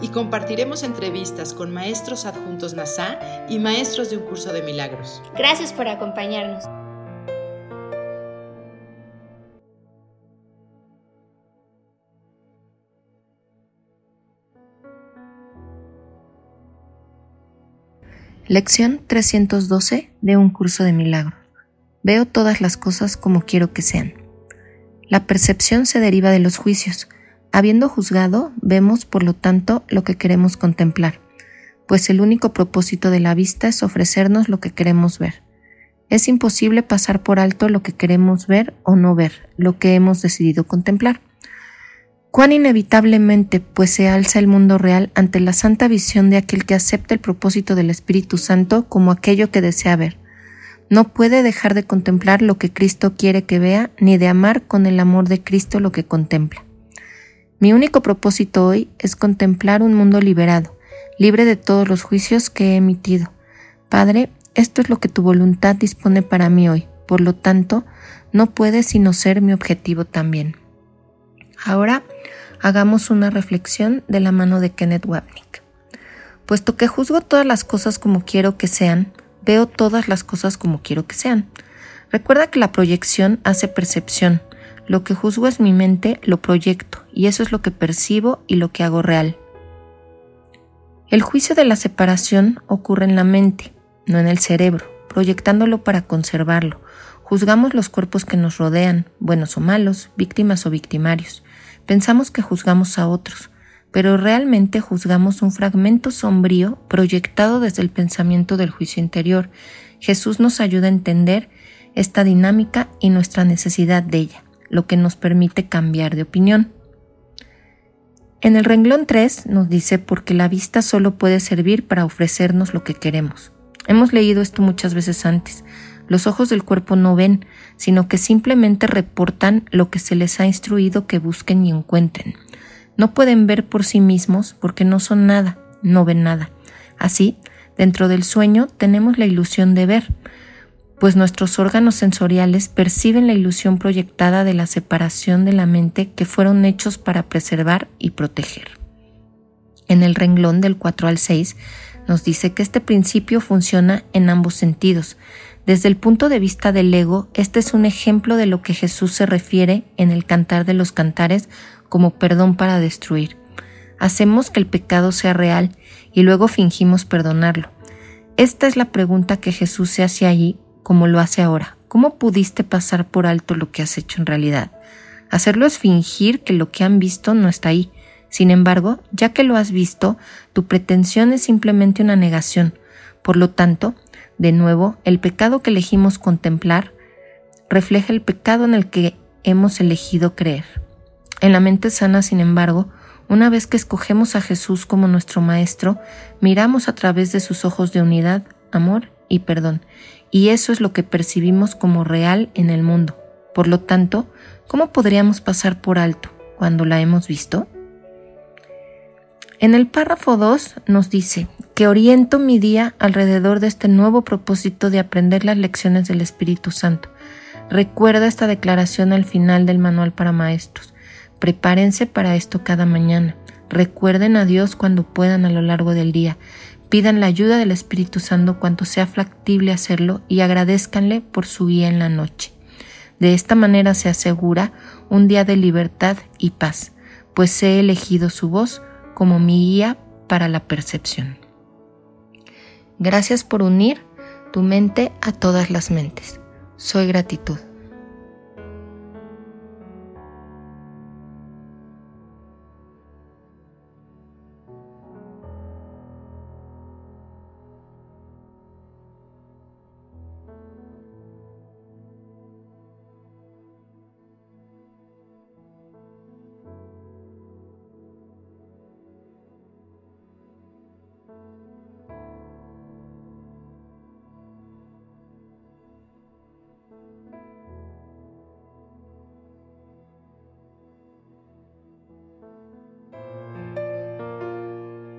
Y compartiremos entrevistas con maestros adjuntos NASA y maestros de un curso de milagros. Gracias por acompañarnos. Lección 312 de un curso de milagros. Veo todas las cosas como quiero que sean. La percepción se deriva de los juicios. Habiendo juzgado, vemos, por lo tanto, lo que queremos contemplar, pues el único propósito de la vista es ofrecernos lo que queremos ver. Es imposible pasar por alto lo que queremos ver o no ver, lo que hemos decidido contemplar cuán inevitablemente pues se alza el mundo real ante la santa visión de aquel que acepta el propósito del Espíritu Santo como aquello que desea ver. No puede dejar de contemplar lo que Cristo quiere que vea, ni de amar con el amor de Cristo lo que contempla. Mi único propósito hoy es contemplar un mundo liberado, libre de todos los juicios que he emitido. Padre, esto es lo que tu voluntad dispone para mí hoy, por lo tanto, no puede sino ser mi objetivo también. Ahora hagamos una reflexión de la mano de Kenneth Wapnick. Puesto que juzgo todas las cosas como quiero que sean, veo todas las cosas como quiero que sean. Recuerda que la proyección hace percepción. Lo que juzgo es mi mente, lo proyecto, y eso es lo que percibo y lo que hago real. El juicio de la separación ocurre en la mente, no en el cerebro, proyectándolo para conservarlo. Juzgamos los cuerpos que nos rodean, buenos o malos, víctimas o victimarios. Pensamos que juzgamos a otros, pero realmente juzgamos un fragmento sombrío proyectado desde el pensamiento del juicio interior. Jesús nos ayuda a entender esta dinámica y nuestra necesidad de ella, lo que nos permite cambiar de opinión. En el renglón 3 nos dice porque la vista solo puede servir para ofrecernos lo que queremos. Hemos leído esto muchas veces antes. Los ojos del cuerpo no ven, sino que simplemente reportan lo que se les ha instruido que busquen y encuentren. No pueden ver por sí mismos porque no son nada, no ven nada. Así, dentro del sueño tenemos la ilusión de ver, pues nuestros órganos sensoriales perciben la ilusión proyectada de la separación de la mente que fueron hechos para preservar y proteger. En el renglón del 4 al 6 nos dice que este principio funciona en ambos sentidos, desde el punto de vista del ego, este es un ejemplo de lo que Jesús se refiere en el cantar de los cantares como perdón para destruir. Hacemos que el pecado sea real y luego fingimos perdonarlo. Esta es la pregunta que Jesús se hace allí como lo hace ahora. ¿Cómo pudiste pasar por alto lo que has hecho en realidad? Hacerlo es fingir que lo que han visto no está ahí. Sin embargo, ya que lo has visto, tu pretensión es simplemente una negación. Por lo tanto, de nuevo, el pecado que elegimos contemplar refleja el pecado en el que hemos elegido creer. En la mente sana, sin embargo, una vez que escogemos a Jesús como nuestro Maestro, miramos a través de sus ojos de unidad, amor y perdón, y eso es lo que percibimos como real en el mundo. Por lo tanto, ¿cómo podríamos pasar por alto cuando la hemos visto? En el párrafo 2 nos dice que oriento mi día alrededor de este nuevo propósito de aprender las lecciones del Espíritu Santo. Recuerda esta declaración al final del manual para maestros. Prepárense para esto cada mañana. Recuerden a Dios cuando puedan a lo largo del día. Pidan la ayuda del Espíritu Santo cuanto sea factible hacerlo y agradezcanle por su guía en la noche. De esta manera se asegura un día de libertad y paz, pues he elegido su voz como mi guía para la percepción. Gracias por unir tu mente a todas las mentes. Soy gratitud.